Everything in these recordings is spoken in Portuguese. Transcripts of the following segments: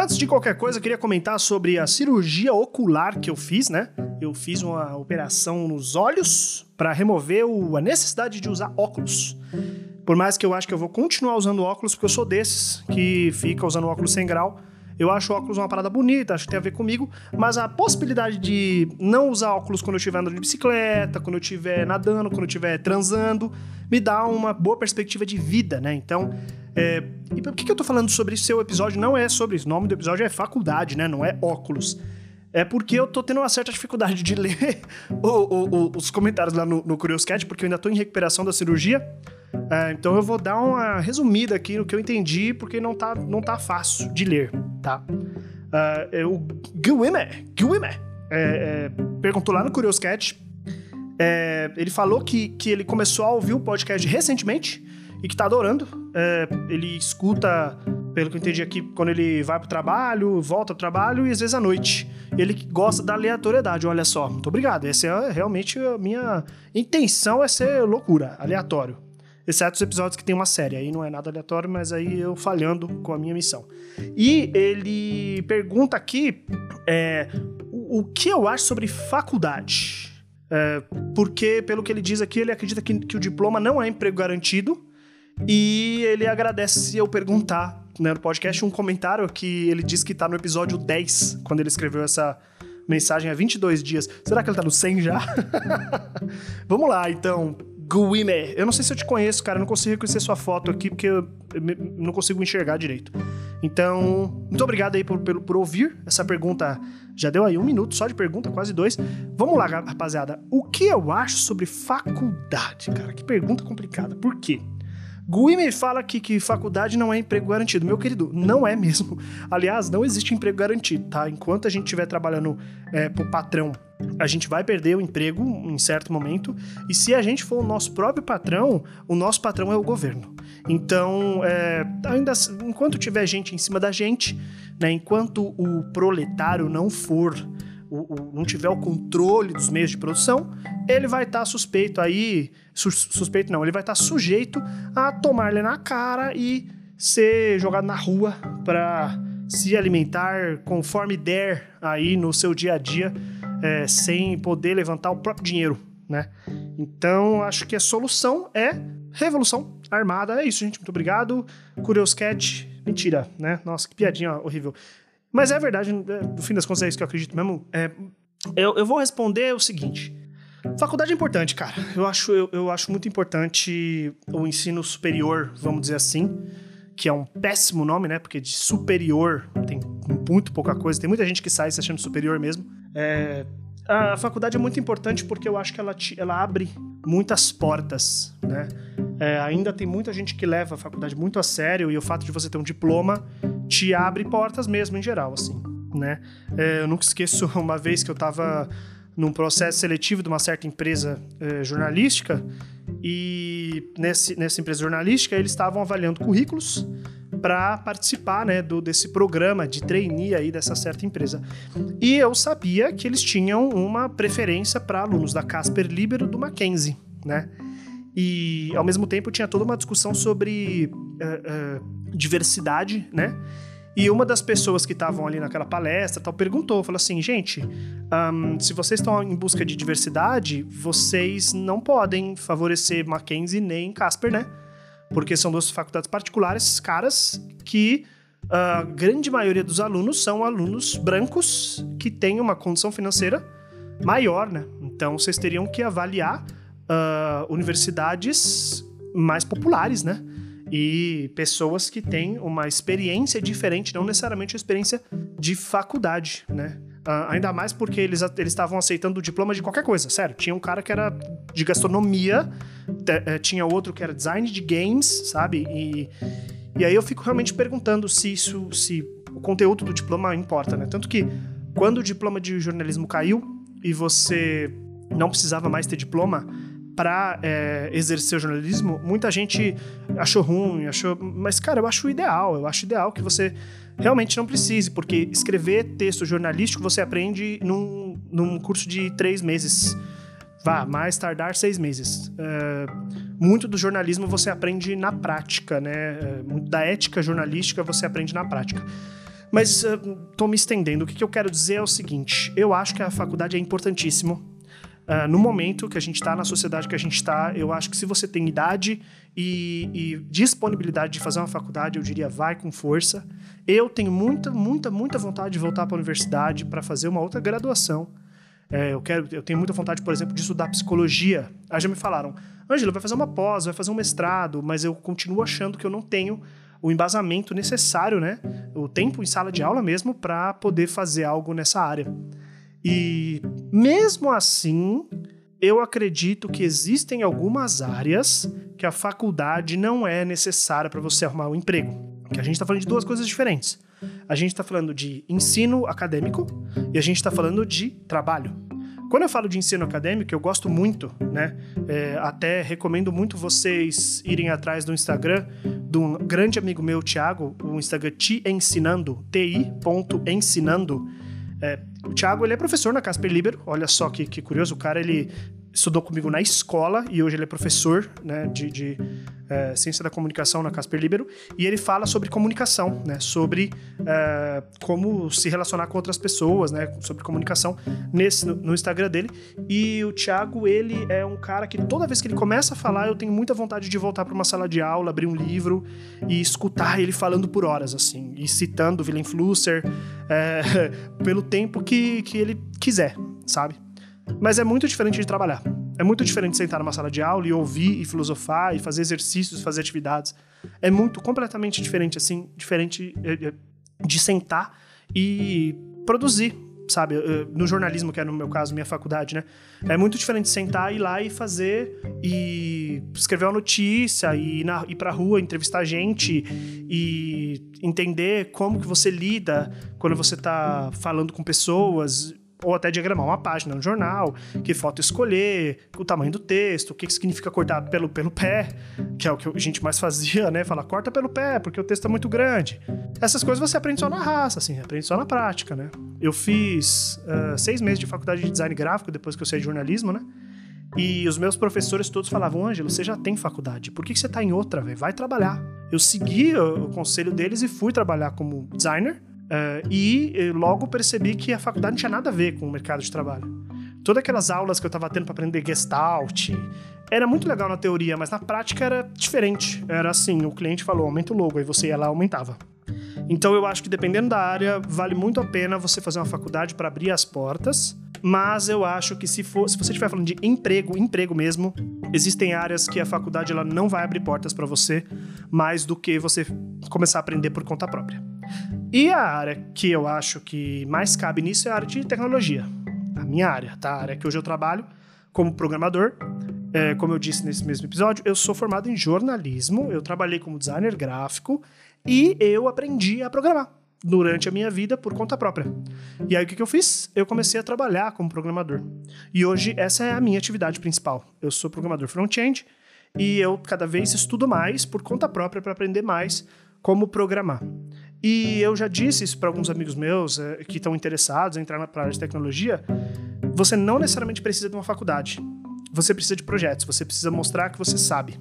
Antes de qualquer coisa, eu queria comentar sobre a cirurgia ocular que eu fiz, né? Eu fiz uma operação nos olhos para remover o, a necessidade de usar óculos. Por mais que eu acho que eu vou continuar usando óculos, porque eu sou desses que fica usando óculos sem grau. Eu acho óculos uma parada bonita, acho que tem a ver comigo, mas a possibilidade de não usar óculos quando eu estiver andando de bicicleta, quando eu estiver nadando, quando eu estiver transando, me dá uma boa perspectiva de vida, né? Então, é... e por que, que eu tô falando sobre isso? Seu episódio não é sobre isso. O nome do episódio é faculdade, né? Não é óculos. É porque eu tô tendo uma certa dificuldade de ler o, o, o, os comentários lá no, no Curious Cat, porque eu ainda tô em recuperação da cirurgia. É, então eu vou dar uma resumida aqui no que eu entendi, porque não tá, não tá fácil de ler, tá? Uh, o Guime, Guime é, é, perguntou lá no Curious Cat. É, ele falou que, que ele começou a ouvir o podcast recentemente e que tá adorando. É, ele escuta, pelo que eu entendi aqui, quando ele vai pro trabalho, volta pro trabalho e às vezes à noite. Ele gosta da aleatoriedade, olha só. Muito obrigado. Essa é realmente a minha intenção é ser loucura, aleatório. Exceto os episódios que tem uma série, aí não é nada aleatório, mas aí eu falhando com a minha missão. E ele pergunta aqui é, o, o que eu acho sobre faculdade. É, porque, pelo que ele diz aqui, ele acredita que, que o diploma não é emprego garantido. E ele agradece se eu perguntar né, no podcast um comentário que ele diz que tá no episódio 10, quando ele escreveu essa mensagem há 22 dias. Será que ele tá no 100 já? Vamos lá, então. Guime. Eu não sei se eu te conheço, cara. Eu não consigo reconhecer sua foto aqui porque eu não consigo enxergar direito. Então, muito obrigado aí por, por, por, ouvir essa pergunta. Já deu aí um minuto só de pergunta, quase dois. Vamos lá, rapaziada. O que eu acho sobre faculdade, cara? Que pergunta complicada. Por quê? Guime fala que, que faculdade não é emprego garantido. Meu querido, não é mesmo. Aliás, não existe emprego garantido, tá? Enquanto a gente estiver trabalhando é, pro patrão, a gente vai perder o emprego em certo momento. E se a gente for o nosso próprio patrão, o nosso patrão é o governo. Então, é, ainda enquanto tiver gente em cima da gente, né, enquanto o proletário não for o, o, não tiver o controle dos meios de produção, ele vai estar tá suspeito aí, su, suspeito não, ele vai estar tá sujeito a tomar-lhe na cara e ser jogado na rua para se alimentar conforme der aí no seu dia a dia, é, sem poder levantar o próprio dinheiro, né? Então, acho que a solução é revolução armada. É isso, gente. Muito obrigado. Curious Cat. Mentira, né? Nossa, que piadinha horrível. Mas é verdade, é, no fim das contas é isso que eu acredito mesmo. É, eu, eu vou responder o seguinte. Faculdade é importante, cara. Eu acho, eu, eu acho muito importante o ensino superior, vamos dizer assim, que é um péssimo nome, né? Porque de superior tem muito pouca coisa. Tem muita gente que sai se achando superior mesmo. É, a faculdade é muito importante porque eu acho que ela, te, ela abre muitas portas, né? É, ainda tem muita gente que leva a faculdade muito a sério e o fato de você ter um diploma te abre portas mesmo, em geral, assim, né? É, eu nunca esqueço uma vez que eu estava num processo seletivo de uma certa empresa é, jornalística e nesse, nessa empresa jornalística eles estavam avaliando currículos para participar né, do, desse programa de trainee aí dessa certa empresa. E eu sabia que eles tinham uma preferência para alunos da Casper Libero do Mackenzie, né? E ao mesmo tempo tinha toda uma discussão sobre uh, uh, diversidade, né? E uma das pessoas que estavam ali naquela palestra tal perguntou, falou assim, gente, um, se vocês estão em busca de diversidade, vocês não podem favorecer Mackenzie nem Casper, né? Porque são duas faculdades particulares caras que a grande maioria dos alunos são alunos brancos que têm uma condição financeira maior, né? Então vocês teriam que avaliar uh, universidades mais populares, né? E pessoas que têm uma experiência diferente, não necessariamente uma experiência de faculdade, né? Uh, ainda mais porque eles estavam aceitando o diploma de qualquer coisa, sério. Tinha um cara que era de gastronomia, eh, tinha outro que era design de games, sabe? E, e aí eu fico realmente perguntando se isso, se o conteúdo do diploma importa, né? Tanto que quando o diploma de jornalismo caiu e você não precisava mais ter diploma, para é, exercer o jornalismo, muita gente achou ruim, achou. Mas, cara, eu acho ideal. Eu acho ideal que você realmente não precise, porque escrever texto jornalístico você aprende num, num curso de três meses. Vá, mais tardar seis meses. É, muito do jornalismo você aprende na prática, né? É, muito da ética jornalística você aprende na prática. Mas uh, tô me estendendo. O que, que eu quero dizer é o seguinte: eu acho que a faculdade é importantíssimo. Uh, no momento que a gente está, na sociedade que a gente está, eu acho que se você tem idade e, e, disponibilidade de fazer uma faculdade, eu diria vai com força. Eu tenho muita, muita, muita vontade de voltar para a universidade para fazer uma outra graduação. É, eu quero, eu tenho muita vontade, por exemplo, de estudar psicologia. Aí já me falaram, Ângelo, vai fazer uma pós, vai fazer um mestrado, mas eu continuo achando que eu não tenho o embasamento necessário, né? O tempo em sala de aula mesmo para poder fazer algo nessa área. E mesmo assim, eu acredito que existem algumas áreas que a faculdade não é necessária para você arrumar um emprego. Que a gente está falando de duas coisas diferentes. A gente está falando de ensino acadêmico e a gente está falando de trabalho. Quando eu falo de ensino acadêmico, eu gosto muito, né? É, até recomendo muito vocês irem atrás do Instagram de um grande amigo meu, Thiago, o Instagram Te Ensinando, ti.ensinando. É, o Thiago, ele é professor na Casper Libero, olha só que, que curioso, o cara, ele estudou comigo na escola e hoje ele é professor né, de, de é, ciência da comunicação na Casper Libero e ele fala sobre comunicação, né, sobre é, como se relacionar com outras pessoas, né, sobre comunicação nesse no, no, Instagram dele. E o Thiago ele é um cara que toda vez que ele começa a falar eu tenho muita vontade de voltar para uma sala de aula, abrir um livro e escutar ele falando por horas assim e citando Willem Flusser é, pelo tempo que, que ele quiser, sabe? Mas é muito diferente de trabalhar. É muito diferente de sentar numa sala de aula e ouvir e filosofar e fazer exercícios, fazer atividades. É muito completamente diferente, assim, diferente eh, eh, de sentar e produzir, sabe? Eh, no jornalismo, que é no meu caso, minha faculdade, né? É muito diferente sentar, ir lá e fazer e escrever uma notícia e ir, na, ir pra rua, entrevistar gente e entender como que você lida quando você tá falando com pessoas ou até diagramar uma página no jornal, que foto escolher, o tamanho do texto, o que significa cortar pelo, pelo pé, que é o que a gente mais fazia, né? Falar, corta pelo pé, porque o texto é muito grande. Essas coisas você aprende só na raça, assim, aprende só na prática, né? Eu fiz uh, seis meses de faculdade de design gráfico depois que eu saí de jornalismo, né? E os meus professores todos falavam, Ângelo, você já tem faculdade, por que, que você tá em outra, velho? Vai trabalhar. Eu segui o conselho deles e fui trabalhar como designer, Uh, e logo percebi que a faculdade não tinha nada a ver com o mercado de trabalho. Todas aquelas aulas que eu estava tendo para aprender Gestalt, era muito legal na teoria, mas na prática era diferente. Era assim, o cliente falou, aumenta o logo, aí você ia lá aumentava. Então eu acho que dependendo da área, vale muito a pena você fazer uma faculdade para abrir as portas, mas eu acho que se for, se você estiver falando de emprego, emprego mesmo, existem áreas que a faculdade ela não vai abrir portas para você mais do que você começar a aprender por conta própria. E a área que eu acho que mais cabe nisso é a área de tecnologia. A minha área, tá? A área que hoje eu trabalho como programador. É, como eu disse nesse mesmo episódio, eu sou formado em jornalismo, eu trabalhei como designer gráfico e eu aprendi a programar durante a minha vida por conta própria. E aí o que, que eu fiz? Eu comecei a trabalhar como programador. E hoje essa é a minha atividade principal. Eu sou programador front-end e eu cada vez estudo mais por conta própria para aprender mais como programar. E eu já disse isso para alguns amigos meus é, que estão interessados em entrar na área de tecnologia. Você não necessariamente precisa de uma faculdade. Você precisa de projetos, você precisa mostrar que você sabe.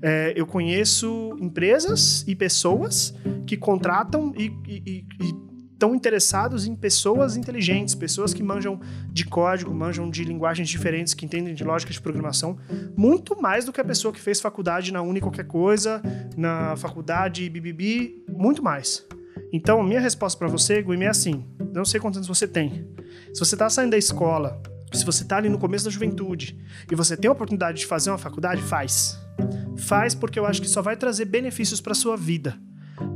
É, eu conheço empresas e pessoas que contratam e, e, e estão interessados em pessoas inteligentes, pessoas que manjam de código, manjam de linguagens diferentes, que entendem de lógica de programação, muito mais do que a pessoa que fez faculdade na Uni qualquer coisa, na faculdade BBB, muito mais. Então, a minha resposta para você, Guilherme, é assim: não sei quantos anos você tem. Se você está saindo da escola, se você está ali no começo da juventude e você tem a oportunidade de fazer uma faculdade, faz. Faz porque eu acho que só vai trazer benefícios para sua vida.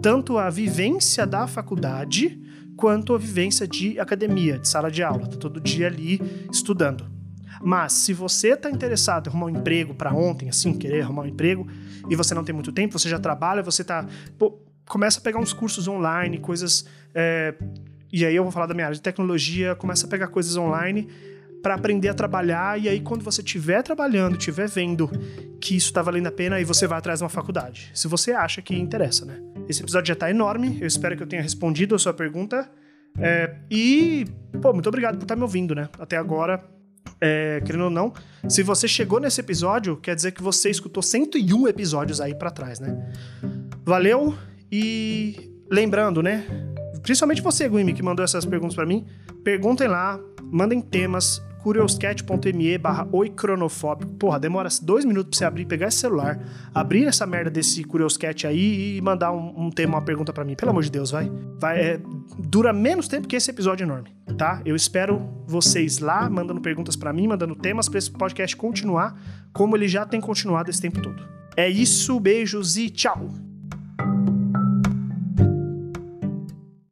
Tanto a vivência da faculdade, quanto a vivência de academia, de sala de aula, tá todo dia ali estudando. Mas se você está interessado em arrumar um emprego para ontem, assim, querer arrumar um emprego, e você não tem muito tempo, você já trabalha, você tá. Pô, começa a pegar uns cursos online, coisas. É, e aí eu vou falar da minha área de tecnologia, começa a pegar coisas online para aprender a trabalhar e aí quando você estiver trabalhando, estiver vendo que isso está valendo a pena, aí você vai atrás de uma faculdade. Se você acha que interessa, né? Esse episódio já está enorme, eu espero que eu tenha respondido a sua pergunta. É, e, pô, muito obrigado por estar tá me ouvindo, né? Até agora, é, querendo ou não, se você chegou nesse episódio, quer dizer que você escutou 101 episódios aí para trás, né? Valeu e lembrando, né? Principalmente você, Guime, que mandou essas perguntas para mim. Perguntem lá, mandem temas, curioscat.me barra oicronofóbico. Porra, demora dois minutos pra você abrir, pegar esse celular, abrir essa merda desse Curioscat aí e mandar um, um tema, uma pergunta para mim. Pelo amor de Deus, vai. vai é, dura menos tempo que esse episódio enorme, tá? Eu espero vocês lá, mandando perguntas para mim, mandando temas para esse podcast continuar, como ele já tem continuado esse tempo todo. É isso, beijos e tchau!